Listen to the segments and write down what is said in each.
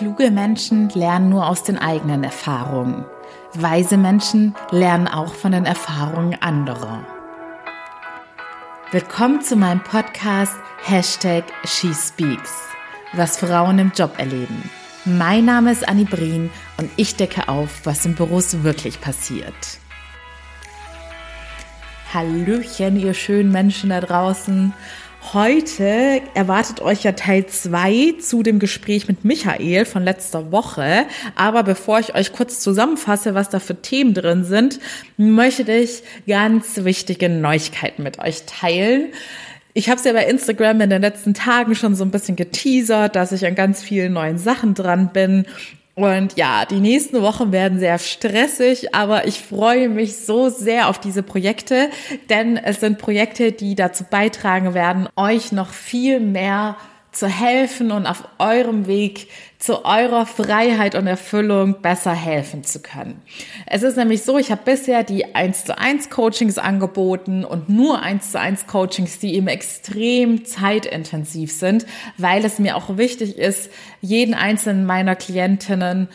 Kluge Menschen lernen nur aus den eigenen Erfahrungen. Weise Menschen lernen auch von den Erfahrungen anderer. Willkommen zu meinem Podcast Hashtag SheSpeaks, was Frauen im Job erleben. Mein Name ist Annie Brien und ich decke auf, was in Büros wirklich passiert. Hallöchen, ihr schönen Menschen da draußen. Heute erwartet euch ja Teil 2 zu dem Gespräch mit Michael von letzter Woche. Aber bevor ich euch kurz zusammenfasse, was da für Themen drin sind, möchte ich ganz wichtige Neuigkeiten mit euch teilen. Ich habe es ja bei Instagram in den letzten Tagen schon so ein bisschen geteasert, dass ich an ganz vielen neuen Sachen dran bin und ja, die nächsten Wochen werden sehr stressig, aber ich freue mich so sehr auf diese Projekte, denn es sind Projekte, die dazu beitragen werden, euch noch viel mehr zu helfen und auf eurem Weg zu eurer Freiheit und Erfüllung besser helfen zu können. Es ist nämlich so, ich habe bisher die 1 zu 1 Coachings angeboten und nur 1 zu 1 Coachings, die eben extrem zeitintensiv sind, weil es mir auch wichtig ist, jeden einzelnen meiner Klientinnen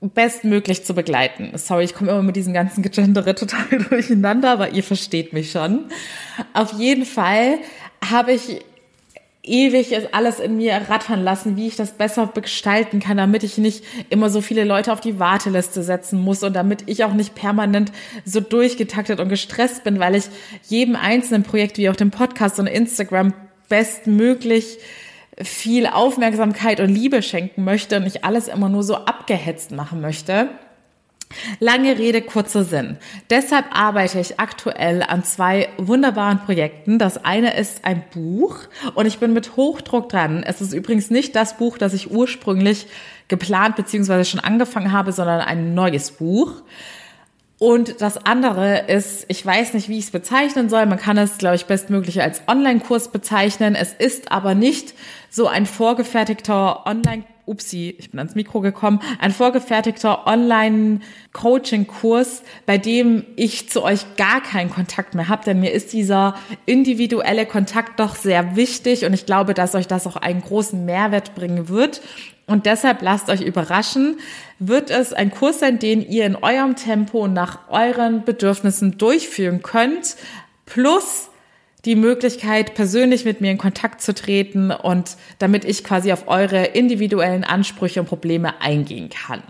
bestmöglich zu begleiten. Sorry, ich komme immer mit diesem ganzen Gegendere total durcheinander, aber ihr versteht mich schon. Auf jeden Fall habe ich ewig ist alles in mir rattern lassen, wie ich das besser gestalten kann, damit ich nicht immer so viele Leute auf die Warteliste setzen muss und damit ich auch nicht permanent so durchgetaktet und gestresst bin, weil ich jedem einzelnen Projekt wie auch dem Podcast und Instagram bestmöglich viel Aufmerksamkeit und Liebe schenken möchte und nicht alles immer nur so abgehetzt machen möchte. Lange Rede, kurzer Sinn. Deshalb arbeite ich aktuell an zwei wunderbaren Projekten. Das eine ist ein Buch und ich bin mit Hochdruck dran. Es ist übrigens nicht das Buch, das ich ursprünglich geplant bzw. schon angefangen habe, sondern ein neues Buch. Und das andere ist, ich weiß nicht, wie ich es bezeichnen soll. Man kann es, glaube ich, bestmöglich als Online-Kurs bezeichnen. Es ist aber nicht so ein vorgefertigter Online-Kurs upsi, ich bin ans Mikro gekommen, ein vorgefertigter Online-Coaching-Kurs, bei dem ich zu euch gar keinen Kontakt mehr habe, denn mir ist dieser individuelle Kontakt doch sehr wichtig und ich glaube, dass euch das auch einen großen Mehrwert bringen wird. Und deshalb lasst euch überraschen, wird es ein Kurs sein, den ihr in eurem Tempo nach euren Bedürfnissen durchführen könnt, plus die Möglichkeit, persönlich mit mir in Kontakt zu treten und damit ich quasi auf eure individuellen Ansprüche und Probleme eingehen kann.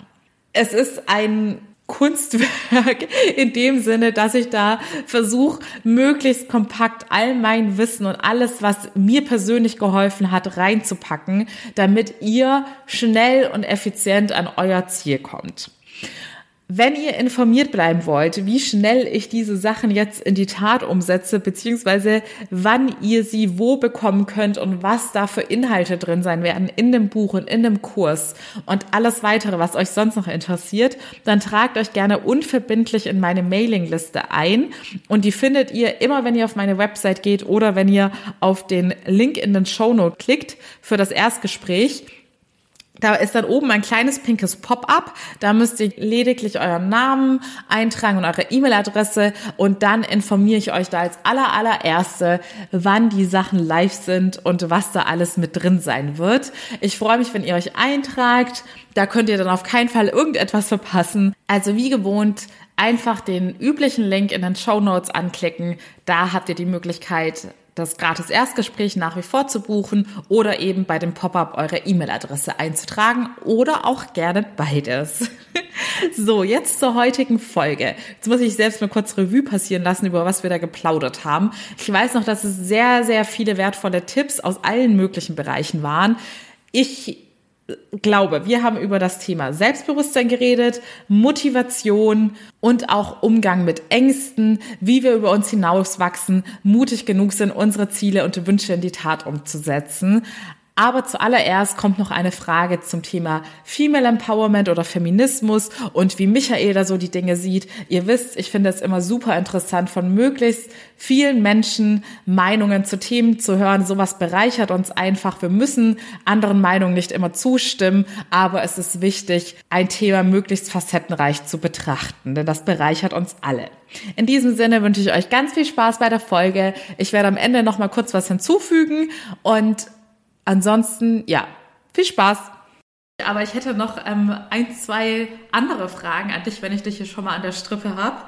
Es ist ein Kunstwerk in dem Sinne, dass ich da versuche, möglichst kompakt all mein Wissen und alles, was mir persönlich geholfen hat, reinzupacken, damit ihr schnell und effizient an euer Ziel kommt. Wenn ihr informiert bleiben wollt, wie schnell ich diese Sachen jetzt in die Tat umsetze, beziehungsweise wann ihr sie wo bekommen könnt und was da für Inhalte drin sein werden in dem Buch und in dem Kurs und alles weitere, was euch sonst noch interessiert, dann tragt euch gerne unverbindlich in meine Mailingliste ein und die findet ihr immer, wenn ihr auf meine Website geht oder wenn ihr auf den Link in den Show Note klickt für das Erstgespräch. Da ist dann oben ein kleines pinkes Pop-up. Da müsst ihr lediglich euren Namen eintragen und eure E-Mail-Adresse und dann informiere ich euch da als aller allererste, wann die Sachen live sind und was da alles mit drin sein wird. Ich freue mich, wenn ihr euch eintragt. Da könnt ihr dann auf keinen Fall irgendetwas verpassen. Also wie gewohnt, einfach den üblichen Link in den Show Notes anklicken. Da habt ihr die Möglichkeit, das gratis Erstgespräch nach wie vor zu buchen oder eben bei dem Pop-up eure E-Mail-Adresse einzutragen oder auch gerne beides. so, jetzt zur heutigen Folge. Jetzt muss ich selbst mal kurz Revue passieren lassen, über was wir da geplaudert haben. Ich weiß noch, dass es sehr, sehr viele wertvolle Tipps aus allen möglichen Bereichen waren. Ich glaube, wir haben über das Thema Selbstbewusstsein geredet, Motivation und auch Umgang mit Ängsten, wie wir über uns hinauswachsen, mutig genug sind, unsere Ziele und Wünsche in die Tat umzusetzen. Aber zuallererst kommt noch eine Frage zum Thema Female Empowerment oder Feminismus und wie Michael da so die Dinge sieht. Ihr wisst, ich finde es immer super interessant, von möglichst vielen Menschen Meinungen zu Themen zu hören. Sowas bereichert uns einfach. Wir müssen anderen Meinungen nicht immer zustimmen, aber es ist wichtig, ein Thema möglichst facettenreich zu betrachten, denn das bereichert uns alle. In diesem Sinne wünsche ich euch ganz viel Spaß bei der Folge. Ich werde am Ende noch mal kurz was hinzufügen und Ansonsten, ja, viel Spaß! Aber ich hätte noch ähm, ein, zwei andere Fragen an dich, wenn ich dich hier schon mal an der Strippe habe.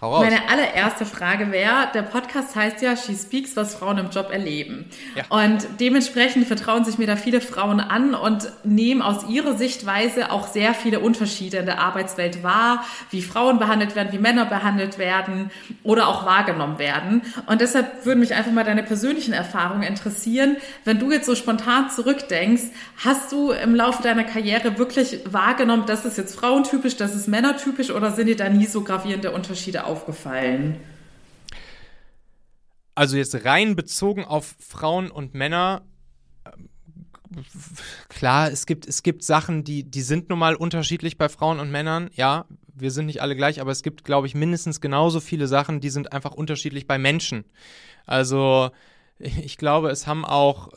Meine allererste Frage wäre, der Podcast heißt ja She Speaks, was Frauen im Job erleben. Ja. Und dementsprechend vertrauen sich mir da viele Frauen an und nehmen aus ihrer Sichtweise auch sehr viele Unterschiede in der Arbeitswelt wahr, wie Frauen behandelt werden, wie Männer behandelt werden oder auch wahrgenommen werden. Und deshalb würden mich einfach mal deine persönlichen Erfahrungen interessieren. Wenn du jetzt so spontan zurückdenkst, hast du im Laufe deiner Karriere wirklich wahrgenommen, das ist jetzt frauentypisch, das ist männertypisch oder sind dir da nie so gravierende Unterschiede aufgefallen? Also jetzt rein bezogen auf Frauen und Männer, ähm, klar, es gibt, es gibt Sachen, die, die sind nun mal unterschiedlich bei Frauen und Männern. Ja, wir sind nicht alle gleich, aber es gibt, glaube ich, mindestens genauso viele Sachen, die sind einfach unterschiedlich bei Menschen. Also ich glaube, es haben auch,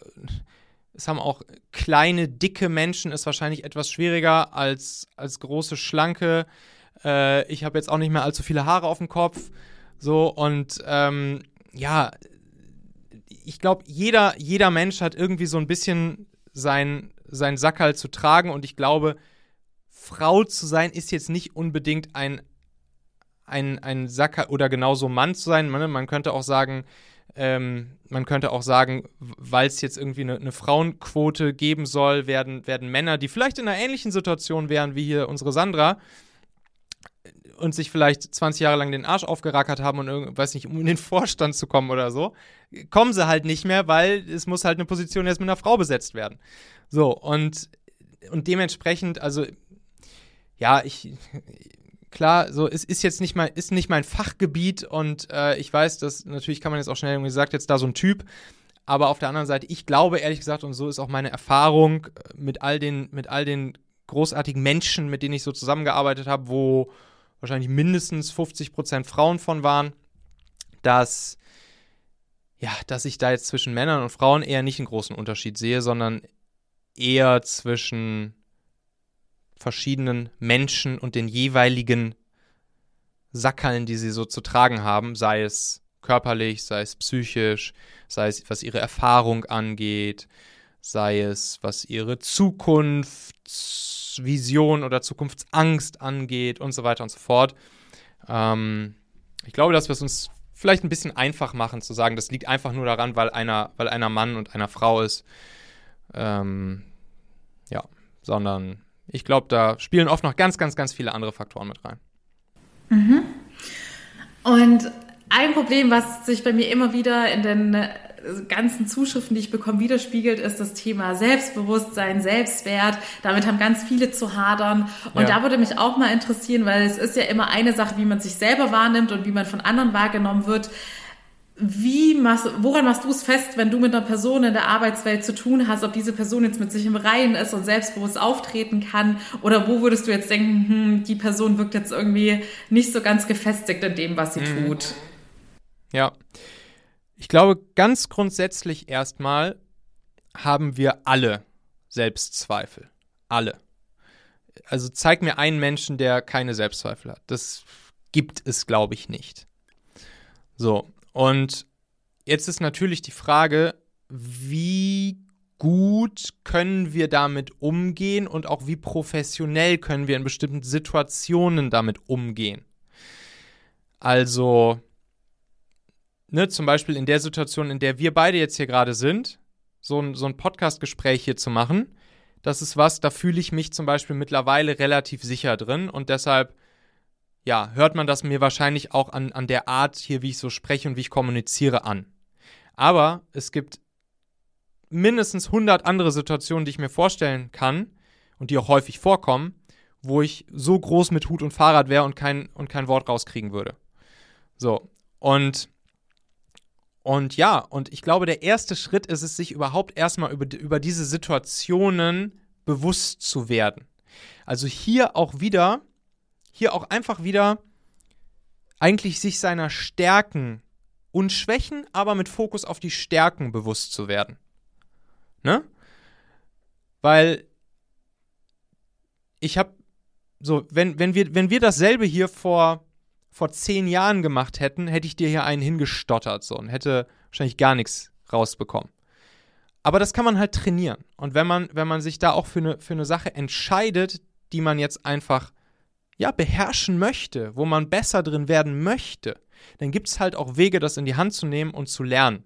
es haben auch kleine, dicke Menschen ist wahrscheinlich etwas schwieriger als, als große, schlanke. Äh, ich habe jetzt auch nicht mehr allzu viele Haare auf dem Kopf. So, und ähm, ja, ich glaube, jeder, jeder Mensch hat irgendwie so ein bisschen sein, sein Sackerl zu tragen und ich glaube, Frau zu sein ist jetzt nicht unbedingt ein, ein, ein Sackerl oder genauso Mann zu sein. Man, man könnte auch sagen, ähm, man könnte auch sagen, weil es jetzt irgendwie eine, eine, Frauenquote geben soll, werden, werden Männer, die vielleicht in einer ähnlichen Situation wären wie hier unsere Sandra, und sich vielleicht 20 Jahre lang den Arsch aufgerackert haben und weiß nicht, um in den Vorstand zu kommen oder so, kommen sie halt nicht mehr, weil es muss halt eine Position jetzt mit einer Frau besetzt werden. So, und, und dementsprechend, also, ja, ich, klar, so, es ist jetzt nicht mein, ist nicht mein Fachgebiet und äh, ich weiß, dass natürlich kann man jetzt auch schnell, wie gesagt, jetzt da so ein Typ, aber auf der anderen Seite, ich glaube ehrlich gesagt, und so ist auch meine Erfahrung mit all den, mit all den großartigen Menschen, mit denen ich so zusammengearbeitet habe, wo wahrscheinlich mindestens 50 Prozent Frauen von waren, dass ja, dass ich da jetzt zwischen Männern und Frauen eher nicht einen großen Unterschied sehe, sondern eher zwischen verschiedenen Menschen und den jeweiligen Sackerln, die sie so zu tragen haben, sei es körperlich, sei es psychisch, sei es was ihre Erfahrung angeht, sei es was ihre Zukunft Zukunftsvision oder Zukunftsangst angeht und so weiter und so fort. Ähm, ich glaube, dass wir es uns vielleicht ein bisschen einfach machen zu sagen, das liegt einfach nur daran, weil einer, weil einer Mann und einer Frau ist. Ähm, ja, sondern ich glaube, da spielen oft noch ganz, ganz, ganz viele andere Faktoren mit rein. Mhm. Und ein Problem, was sich bei mir immer wieder in den ganzen Zuschriften, die ich bekomme, widerspiegelt, ist das Thema Selbstbewusstsein, Selbstwert. Damit haben ganz viele zu hadern. Und ja. da würde mich auch mal interessieren, weil es ist ja immer eine Sache, wie man sich selber wahrnimmt und wie man von anderen wahrgenommen wird. Wie machst, woran machst du es fest, wenn du mit einer Person in der Arbeitswelt zu tun hast, ob diese Person jetzt mit sich im Reinen ist und selbstbewusst auftreten kann? Oder wo würdest du jetzt denken, hm, die Person wirkt jetzt irgendwie nicht so ganz gefestigt in dem, was sie mhm. tut? Ja. Ich glaube, ganz grundsätzlich erstmal haben wir alle Selbstzweifel. Alle. Also zeig mir einen Menschen, der keine Selbstzweifel hat. Das gibt es, glaube ich, nicht. So, und jetzt ist natürlich die Frage, wie gut können wir damit umgehen und auch wie professionell können wir in bestimmten Situationen damit umgehen. Also, ne, zum Beispiel in der Situation, in der wir beide jetzt hier gerade sind, so ein, so ein Podcast-Gespräch hier zu machen, das ist was, da fühle ich mich zum Beispiel mittlerweile relativ sicher drin und deshalb, ja, hört man das mir wahrscheinlich auch an, an der Art hier, wie ich so spreche und wie ich kommuniziere an. Aber es gibt mindestens 100 andere Situationen, die ich mir vorstellen kann und die auch häufig vorkommen, wo ich so groß mit Hut und Fahrrad wäre und kein, und kein Wort rauskriegen würde. So, und und ja, und ich glaube, der erste Schritt ist es, sich überhaupt erstmal über, über diese Situationen bewusst zu werden. Also hier auch wieder, hier auch einfach wieder eigentlich sich seiner Stärken und Schwächen, aber mit Fokus auf die Stärken bewusst zu werden. Ne? Weil ich habe so, wenn, wenn, wir, wenn wir dasselbe hier vor vor zehn Jahren gemacht hätten, hätte ich dir hier einen hingestottert so und hätte wahrscheinlich gar nichts rausbekommen. Aber das kann man halt trainieren. Und wenn man, wenn man sich da auch für eine, für eine Sache entscheidet, die man jetzt einfach ja, beherrschen möchte, wo man besser drin werden möchte, dann gibt es halt auch Wege, das in die Hand zu nehmen und zu lernen.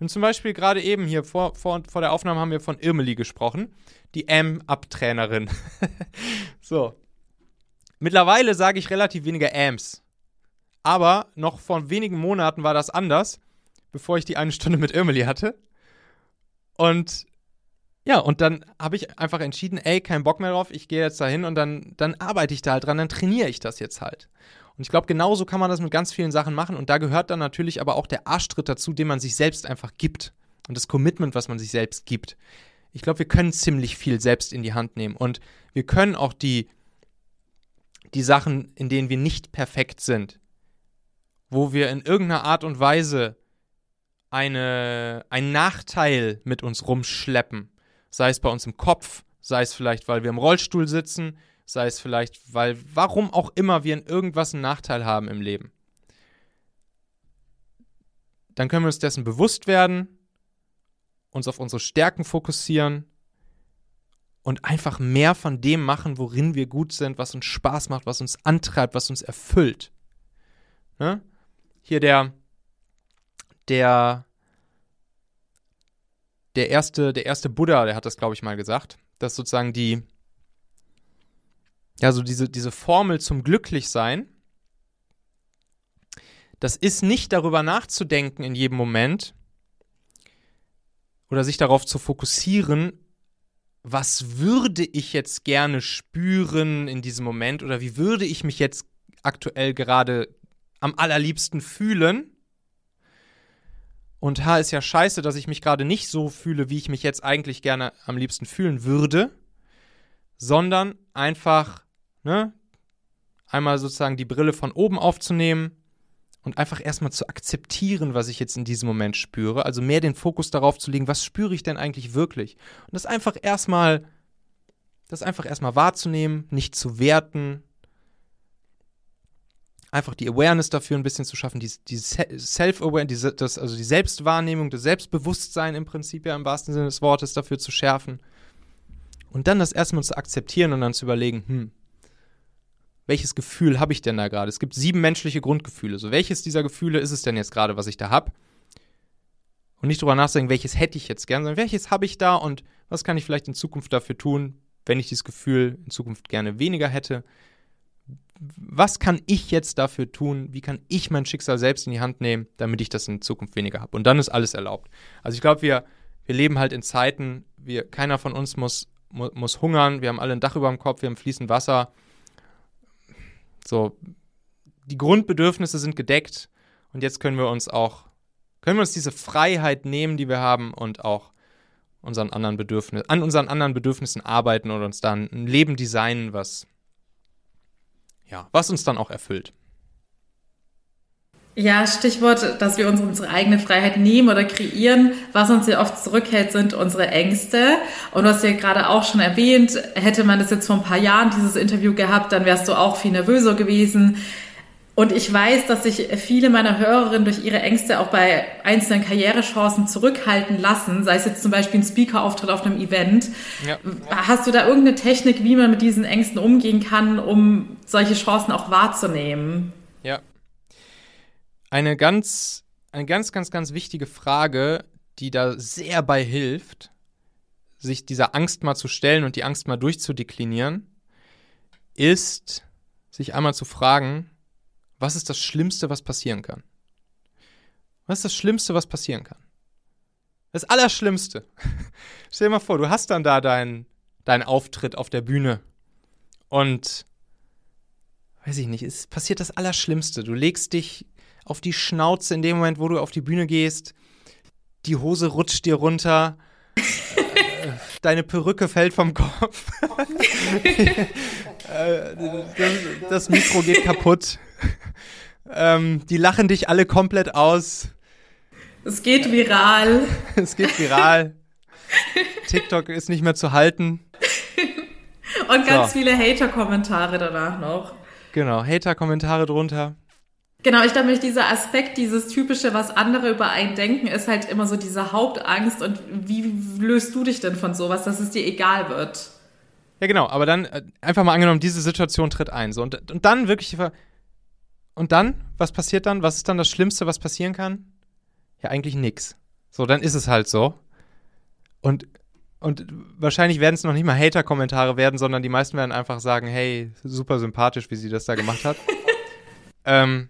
Und zum Beispiel gerade eben hier vor, vor, vor der Aufnahme haben wir von Irmeli gesprochen, die M-Up-Trainerin. so. Mittlerweile sage ich relativ wenige Ams. Aber noch vor wenigen Monaten war das anders, bevor ich die eine Stunde mit Irmeli hatte. Und ja, und dann habe ich einfach entschieden, ey, kein Bock mehr drauf, ich gehe jetzt dahin und dann, dann arbeite ich da halt dran, dann trainiere ich das jetzt halt. Und ich glaube, genauso kann man das mit ganz vielen Sachen machen. Und da gehört dann natürlich aber auch der Arschtritt dazu, den man sich selbst einfach gibt. Und das Commitment, was man sich selbst gibt. Ich glaube, wir können ziemlich viel selbst in die Hand nehmen. Und wir können auch die, die Sachen, in denen wir nicht perfekt sind, wo wir in irgendeiner Art und Weise eine, einen Nachteil mit uns rumschleppen, sei es bei uns im Kopf, sei es vielleicht, weil wir im Rollstuhl sitzen, sei es vielleicht, weil, warum auch immer wir in irgendwas einen Nachteil haben im Leben. Dann können wir uns dessen bewusst werden, uns auf unsere Stärken fokussieren und einfach mehr von dem machen, worin wir gut sind, was uns Spaß macht, was uns antreibt, was uns erfüllt. Ne? Hier der, der, der erste, der erste Buddha, der hat das, glaube ich, mal gesagt, dass sozusagen die, ja, so diese, diese Formel zum Glücklichsein, das ist nicht darüber nachzudenken in jedem Moment oder sich darauf zu fokussieren, was würde ich jetzt gerne spüren in diesem Moment oder wie würde ich mich jetzt aktuell gerade am allerliebsten fühlen. Und ha, ist ja scheiße, dass ich mich gerade nicht so fühle, wie ich mich jetzt eigentlich gerne am liebsten fühlen würde, sondern einfach ne, einmal sozusagen die Brille von oben aufzunehmen und einfach erstmal zu akzeptieren, was ich jetzt in diesem Moment spüre. Also mehr den Fokus darauf zu legen, was spüre ich denn eigentlich wirklich? Und das einfach erstmal, das einfach erstmal wahrzunehmen, nicht zu werten, einfach die Awareness dafür ein bisschen zu schaffen, die, die Self-Awareness, also die Selbstwahrnehmung, das Selbstbewusstsein im Prinzip ja im wahrsten Sinne des Wortes dafür zu schärfen. Und dann das erstmal zu akzeptieren und dann zu überlegen, hm, welches Gefühl habe ich denn da gerade? Es gibt sieben menschliche Grundgefühle. So, welches dieser Gefühle ist es denn jetzt gerade, was ich da habe? Und nicht drüber nachdenken, welches hätte ich jetzt gern, sondern welches habe ich da und was kann ich vielleicht in Zukunft dafür tun, wenn ich dieses Gefühl in Zukunft gerne weniger hätte? Was kann ich jetzt dafür tun? Wie kann ich mein Schicksal selbst in die Hand nehmen, damit ich das in Zukunft weniger habe? Und dann ist alles erlaubt. Also ich glaube, wir, wir leben halt in Zeiten, wir, keiner von uns muss, mu muss hungern, wir haben alle ein Dach über dem Kopf, wir haben fließend Wasser so, die Grundbedürfnisse sind gedeckt und jetzt können wir uns auch, können wir uns diese Freiheit nehmen, die wir haben und auch unseren anderen Bedürfnissen, an unseren anderen Bedürfnissen arbeiten und uns dann ein Leben designen, was, ja, was uns dann auch erfüllt. Ja, Stichwort, dass wir uns unsere eigene Freiheit nehmen oder kreieren. Was uns ja oft zurückhält, sind unsere Ängste. Und hast ja gerade auch schon erwähnt, hätte man das jetzt vor ein paar Jahren, dieses Interview gehabt, dann wärst du auch viel nervöser gewesen. Und ich weiß, dass sich viele meiner Hörerinnen durch ihre Ängste auch bei einzelnen Karrierechancen zurückhalten lassen, sei es jetzt zum Beispiel ein Speaker-Auftritt auf einem Event. Ja. Hast du da irgendeine Technik, wie man mit diesen Ängsten umgehen kann, um solche Chancen auch wahrzunehmen? Ja, eine ganz, eine ganz, ganz, ganz wichtige Frage, die da sehr bei hilft, sich dieser Angst mal zu stellen und die Angst mal durchzudeklinieren, ist, sich einmal zu fragen, was ist das Schlimmste, was passieren kann? Was ist das Schlimmste, was passieren kann? Das Allerschlimmste. Stell dir mal vor, du hast dann da deinen dein Auftritt auf der Bühne und weiß ich nicht, es passiert das Allerschlimmste. Du legst dich auf die Schnauze in dem Moment, wo du auf die Bühne gehst. Die Hose rutscht dir runter. Deine Perücke fällt vom Kopf. Äh, das, das, Mikro geht kaputt. Ähm, die lachen dich alle komplett aus. Es geht viral. es geht viral. TikTok ist nicht mehr zu halten. Und ganz so. viele Hater-Kommentare danach noch. Genau, Hater-Kommentare drunter. Genau, ich glaube, dieser Aspekt, dieses typische, was andere über einen denken, ist halt immer so diese Hauptangst. Und wie löst du dich denn von sowas, dass es dir egal wird? Ja, genau, aber dann äh, einfach mal angenommen, diese Situation tritt ein. So, und, und dann wirklich. Und dann? Was passiert dann? Was ist dann das Schlimmste, was passieren kann? Ja, eigentlich nix. So, dann ist es halt so. Und, und wahrscheinlich werden es noch nicht mal Hater-Kommentare werden, sondern die meisten werden einfach sagen: hey, super sympathisch, wie sie das da gemacht hat. ähm,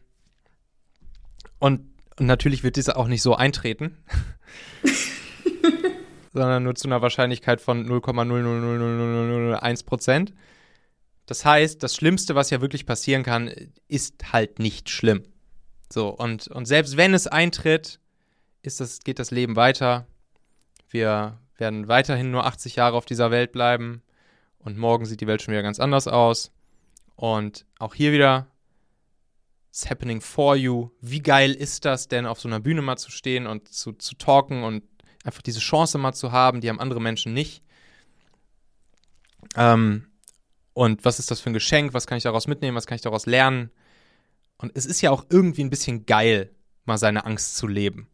und, und natürlich wird dieser auch nicht so eintreten. sondern nur zu einer Wahrscheinlichkeit von 0,0000001 Prozent. Das heißt, das Schlimmste, was ja wirklich passieren kann, ist halt nicht schlimm. So, und, und selbst wenn es eintritt, ist das, geht das Leben weiter. Wir werden weiterhin nur 80 Jahre auf dieser Welt bleiben. Und morgen sieht die Welt schon wieder ganz anders aus. Und auch hier wieder It's happening for you. Wie geil ist das denn, auf so einer Bühne mal zu stehen und zu, zu talken und einfach diese Chance mal zu haben, die haben andere Menschen nicht. Ähm, und was ist das für ein Geschenk? Was kann ich daraus mitnehmen? Was kann ich daraus lernen? Und es ist ja auch irgendwie ein bisschen geil, mal seine Angst zu leben.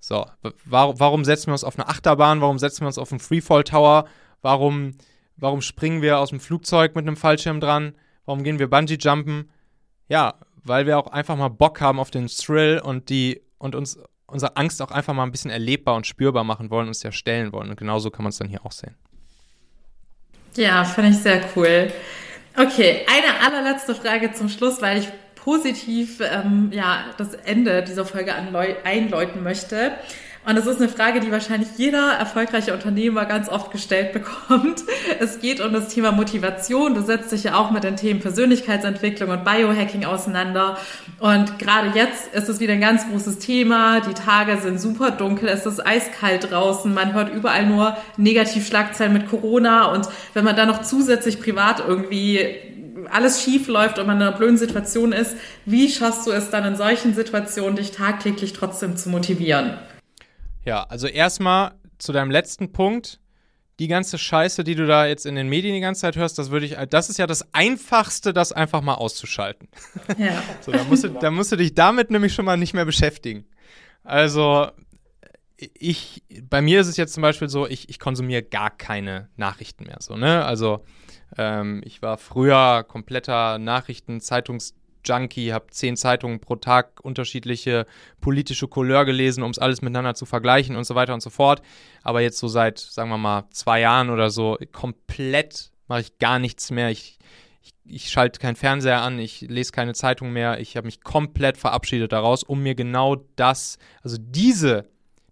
So, warum, setzen wir uns auf eine Achterbahn? Warum setzen wir uns auf einen Freefall Tower? Warum, warum springen wir aus dem Flugzeug mit einem Fallschirm dran? Warum gehen wir Bungee jumpen? Ja, weil wir auch einfach mal Bock haben auf den Thrill und die und uns unsere Angst auch einfach mal ein bisschen erlebbar und spürbar machen wollen, uns ja stellen wollen. Und genauso kann man es dann hier auch sehen. Ja, finde ich sehr cool. Okay, eine allerletzte Frage zum Schluss, weil ich positiv ähm, ja, das Ende dieser Folge einläuten möchte. Und das ist eine Frage, die wahrscheinlich jeder erfolgreiche Unternehmer ganz oft gestellt bekommt. Es geht um das Thema Motivation. Du setzt dich ja auch mit den Themen Persönlichkeitsentwicklung und Biohacking auseinander. Und gerade jetzt ist es wieder ein ganz großes Thema. Die Tage sind super dunkel, es ist eiskalt draußen. Man hört überall nur Negativschlagzeilen mit Corona. Und wenn man dann noch zusätzlich privat irgendwie alles schief läuft und man in einer blöden Situation ist, wie schaffst du es dann in solchen Situationen, dich tagtäglich trotzdem zu motivieren? Ja, also erstmal zu deinem letzten Punkt. Die ganze Scheiße, die du da jetzt in den Medien die ganze Zeit hörst, das würde ich, das ist ja das Einfachste, das einfach mal auszuschalten. Ja. so, da musst, du, da musst du dich damit nämlich schon mal nicht mehr beschäftigen. Also, ich, bei mir ist es jetzt zum Beispiel so, ich, ich konsumiere gar keine Nachrichten mehr. So, ne? Also, ähm, ich war früher kompletter Nachrichten-, Zeitungs- Junkie, habe zehn Zeitungen pro Tag unterschiedliche politische Couleur gelesen, um es alles miteinander zu vergleichen und so weiter und so fort. Aber jetzt so seit, sagen wir mal, zwei Jahren oder so, komplett mache ich gar nichts mehr. Ich, ich, ich schalte keinen Fernseher an, ich lese keine Zeitung mehr. Ich habe mich komplett verabschiedet daraus, um mir genau das, also diese,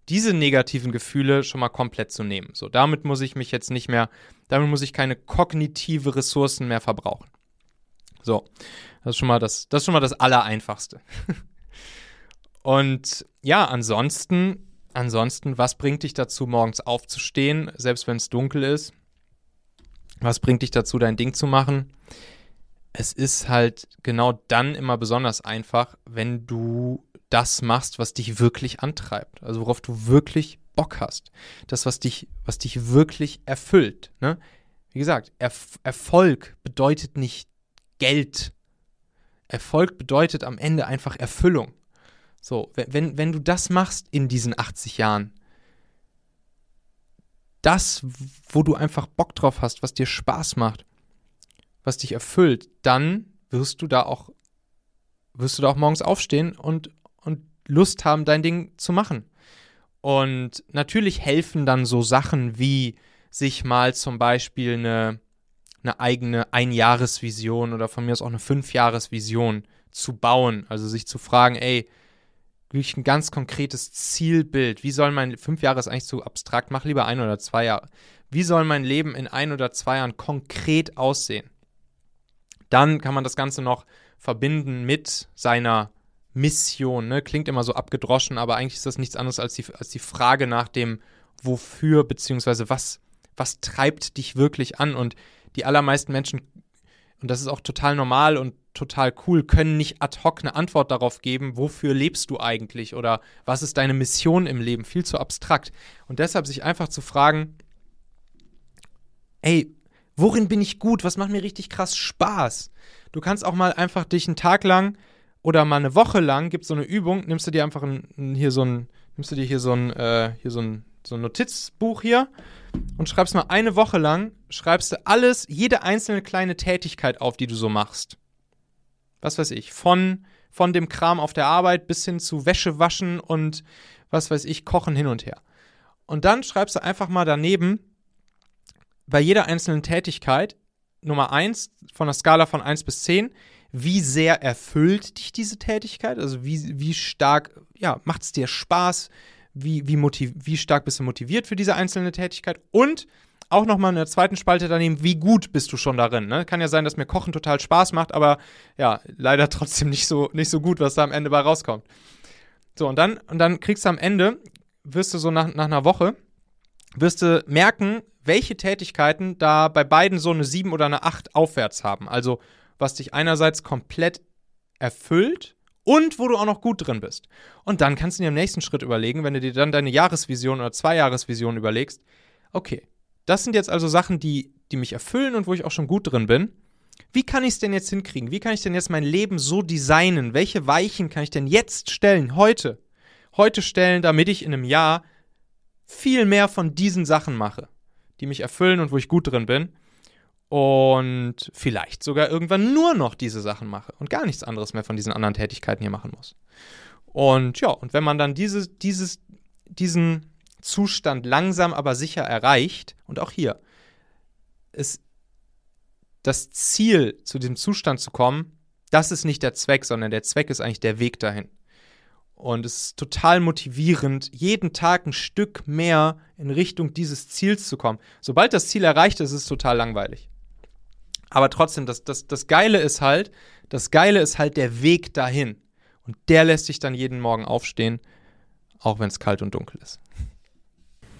diese negativen Gefühle schon mal komplett zu nehmen. So, damit muss ich mich jetzt nicht mehr, damit muss ich keine kognitive Ressourcen mehr verbrauchen. So. Das ist schon mal das, das, ist schon mal das Allereinfachste. Und ja, ansonsten, ansonsten, was bringt dich dazu, morgens aufzustehen, selbst wenn es dunkel ist? Was bringt dich dazu, dein Ding zu machen? Es ist halt genau dann immer besonders einfach, wenn du das machst, was dich wirklich antreibt. Also worauf du wirklich Bock hast. Das, was dich, was dich wirklich erfüllt. Ne? Wie gesagt, Erf Erfolg bedeutet nicht Geld Erfolg bedeutet am Ende einfach Erfüllung. So, wenn, wenn du das machst in diesen 80 Jahren, das, wo du einfach Bock drauf hast, was dir Spaß macht, was dich erfüllt, dann wirst du da auch, wirst du da auch morgens aufstehen und, und Lust haben, dein Ding zu machen. Und natürlich helfen dann so Sachen wie sich mal zum Beispiel eine, eine eigene Einjahresvision oder von mir aus auch eine Fünfjahresvision zu bauen. Also sich zu fragen, ey, wirklich ein ganz konkretes Zielbild. Wie soll mein, fünf Jahre ist eigentlich zu abstrakt, mach lieber ein oder zwei Jahre. Wie soll mein Leben in ein oder zwei Jahren konkret aussehen? Dann kann man das Ganze noch verbinden mit seiner Mission. Ne? Klingt immer so abgedroschen, aber eigentlich ist das nichts anderes als die, als die Frage nach dem Wofür, beziehungsweise was, was treibt dich wirklich an? Und die allermeisten Menschen, und das ist auch total normal und total cool, können nicht ad hoc eine Antwort darauf geben, wofür lebst du eigentlich oder was ist deine Mission im Leben, viel zu abstrakt. Und deshalb sich einfach zu fragen, ey, worin bin ich gut? Was macht mir richtig krass Spaß? Du kannst auch mal einfach dich einen Tag lang oder mal eine Woche lang gibt es so eine Übung, nimmst du dir einfach ein, hier so ein, nimmst du dir hier so ein, äh, hier so ein, so ein Notizbuch hier und schreibst mal eine Woche lang, schreibst du alles, jede einzelne kleine Tätigkeit auf, die du so machst. Was weiß ich, von, von dem Kram auf der Arbeit bis hin zu Wäsche waschen und was weiß ich, kochen hin und her. Und dann schreibst du einfach mal daneben, bei jeder einzelnen Tätigkeit, Nummer 1 von der Skala von 1 bis 10, wie sehr erfüllt dich diese Tätigkeit? Also wie, wie stark, ja, macht es dir Spaß? Wie, wie, motiv wie stark bist du motiviert für diese einzelne Tätigkeit? Und auch nochmal in der zweiten Spalte daneben, wie gut bist du schon darin? Ne? Kann ja sein, dass mir Kochen total Spaß macht, aber ja, leider trotzdem nicht so, nicht so gut, was da am Ende bei rauskommt. So, und dann, und dann kriegst du am Ende, wirst du so nach, nach einer Woche, wirst du merken, welche Tätigkeiten da bei beiden so eine 7 oder eine 8 aufwärts haben. Also was dich einerseits komplett erfüllt und wo du auch noch gut drin bist. Und dann kannst du dir im nächsten Schritt überlegen, wenn du dir dann deine Jahresvision oder Zweijahresvision überlegst, okay, das sind jetzt also Sachen, die, die mich erfüllen und wo ich auch schon gut drin bin. Wie kann ich es denn jetzt hinkriegen? Wie kann ich denn jetzt mein Leben so designen? Welche Weichen kann ich denn jetzt stellen, heute? Heute stellen, damit ich in einem Jahr viel mehr von diesen Sachen mache, die mich erfüllen und wo ich gut drin bin und vielleicht sogar irgendwann nur noch diese Sachen mache und gar nichts anderes mehr von diesen anderen Tätigkeiten hier machen muss. Und ja, und wenn man dann diese, dieses, diesen Zustand langsam aber sicher erreicht, und auch hier, ist das Ziel, zu diesem Zustand zu kommen, das ist nicht der Zweck, sondern der Zweck ist eigentlich der Weg dahin. Und es ist total motivierend, jeden Tag ein Stück mehr in Richtung dieses Ziels zu kommen. Sobald das Ziel erreicht ist, ist es total langweilig. Aber trotzdem, das, das, das Geile ist halt, das Geile ist halt der Weg dahin. Und der lässt sich dann jeden Morgen aufstehen, auch wenn es kalt und dunkel ist.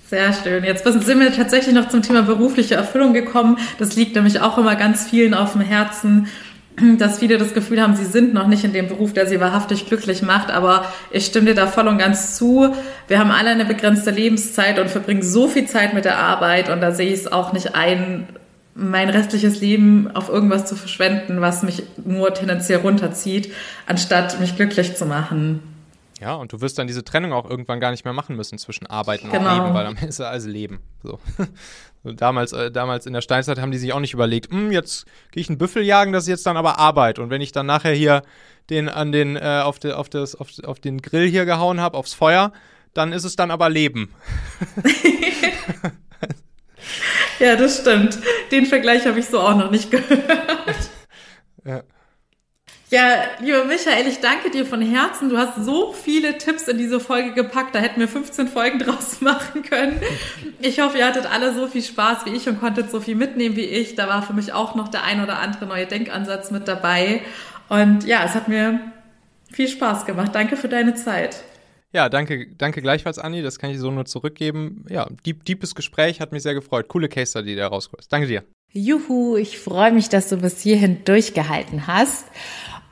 Sehr schön. Jetzt sind wir tatsächlich noch zum Thema berufliche Erfüllung gekommen. Das liegt nämlich auch immer ganz vielen auf dem Herzen, dass viele das Gefühl haben, sie sind noch nicht in dem Beruf, der sie wahrhaftig glücklich macht. Aber ich stimme dir da voll und ganz zu. Wir haben alle eine begrenzte Lebenszeit und verbringen so viel Zeit mit der Arbeit. Und da sehe ich es auch nicht ein, mein restliches Leben auf irgendwas zu verschwenden, was mich nur tendenziell runterzieht, anstatt mich glücklich zu machen. Ja, und du wirst dann diese Trennung auch irgendwann gar nicht mehr machen müssen zwischen Arbeiten genau. und Leben, weil Ende ist ja alles Leben. So. damals, äh, damals in der Steinzeit haben die sich auch nicht überlegt, hm, jetzt gehe ich einen Büffel jagen, das ist jetzt dann aber Arbeit. Und wenn ich dann nachher hier den an den, äh, auf, de, auf, das, auf, auf den Grill hier gehauen habe, aufs Feuer, dann ist es dann aber Leben. Ja, das stimmt. Den Vergleich habe ich so auch noch nicht gehört. Ja. Ja, lieber Michael, ich danke dir von Herzen. Du hast so viele Tipps in diese Folge gepackt. Da hätten wir 15 Folgen draus machen können. Ich hoffe, ihr hattet alle so viel Spaß wie ich und konntet so viel mitnehmen wie ich. Da war für mich auch noch der ein oder andere neue Denkansatz mit dabei. Und ja, es hat mir viel Spaß gemacht. Danke für deine Zeit. Ja, danke, danke gleichfalls, Anni. Das kann ich so nur zurückgeben. Ja, deep, deepes Gespräch, hat mich sehr gefreut. Coole Case Study, die da rauskommt. Danke dir. Juhu, ich freue mich, dass du bis hierhin durchgehalten hast.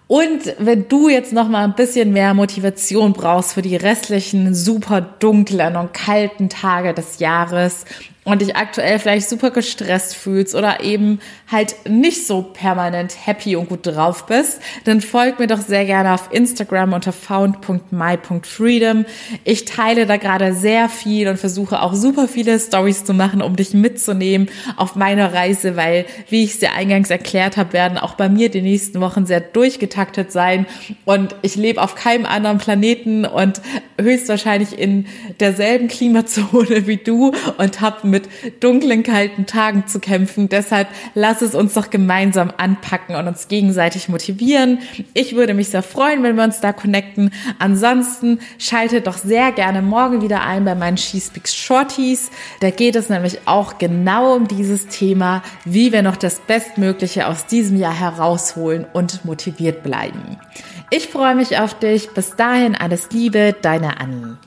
Und wenn du jetzt noch mal ein bisschen mehr Motivation brauchst für die restlichen super dunklen und kalten Tage des Jahres und dich aktuell vielleicht super gestresst fühlst oder eben halt nicht so permanent happy und gut drauf bist, dann folg mir doch sehr gerne auf Instagram unter found.my.freedom. Ich teile da gerade sehr viel und versuche auch super viele Stories zu machen, um dich mitzunehmen auf meiner Reise, weil, wie ich es dir eingangs erklärt habe, werden auch bei mir die nächsten Wochen sehr durchgetaktet sein und ich lebe auf keinem anderen Planeten und höchstwahrscheinlich in derselben Klimazone wie du und habe mit mit dunklen, kalten Tagen zu kämpfen. Deshalb lass es uns doch gemeinsam anpacken und uns gegenseitig motivieren. Ich würde mich sehr freuen, wenn wir uns da connecten. Ansonsten schaltet doch sehr gerne morgen wieder ein bei meinen She Speaks Shorties. Da geht es nämlich auch genau um dieses Thema, wie wir noch das Bestmögliche aus diesem Jahr herausholen und motiviert bleiben. Ich freue mich auf dich. Bis dahin alles Liebe, deine Annie.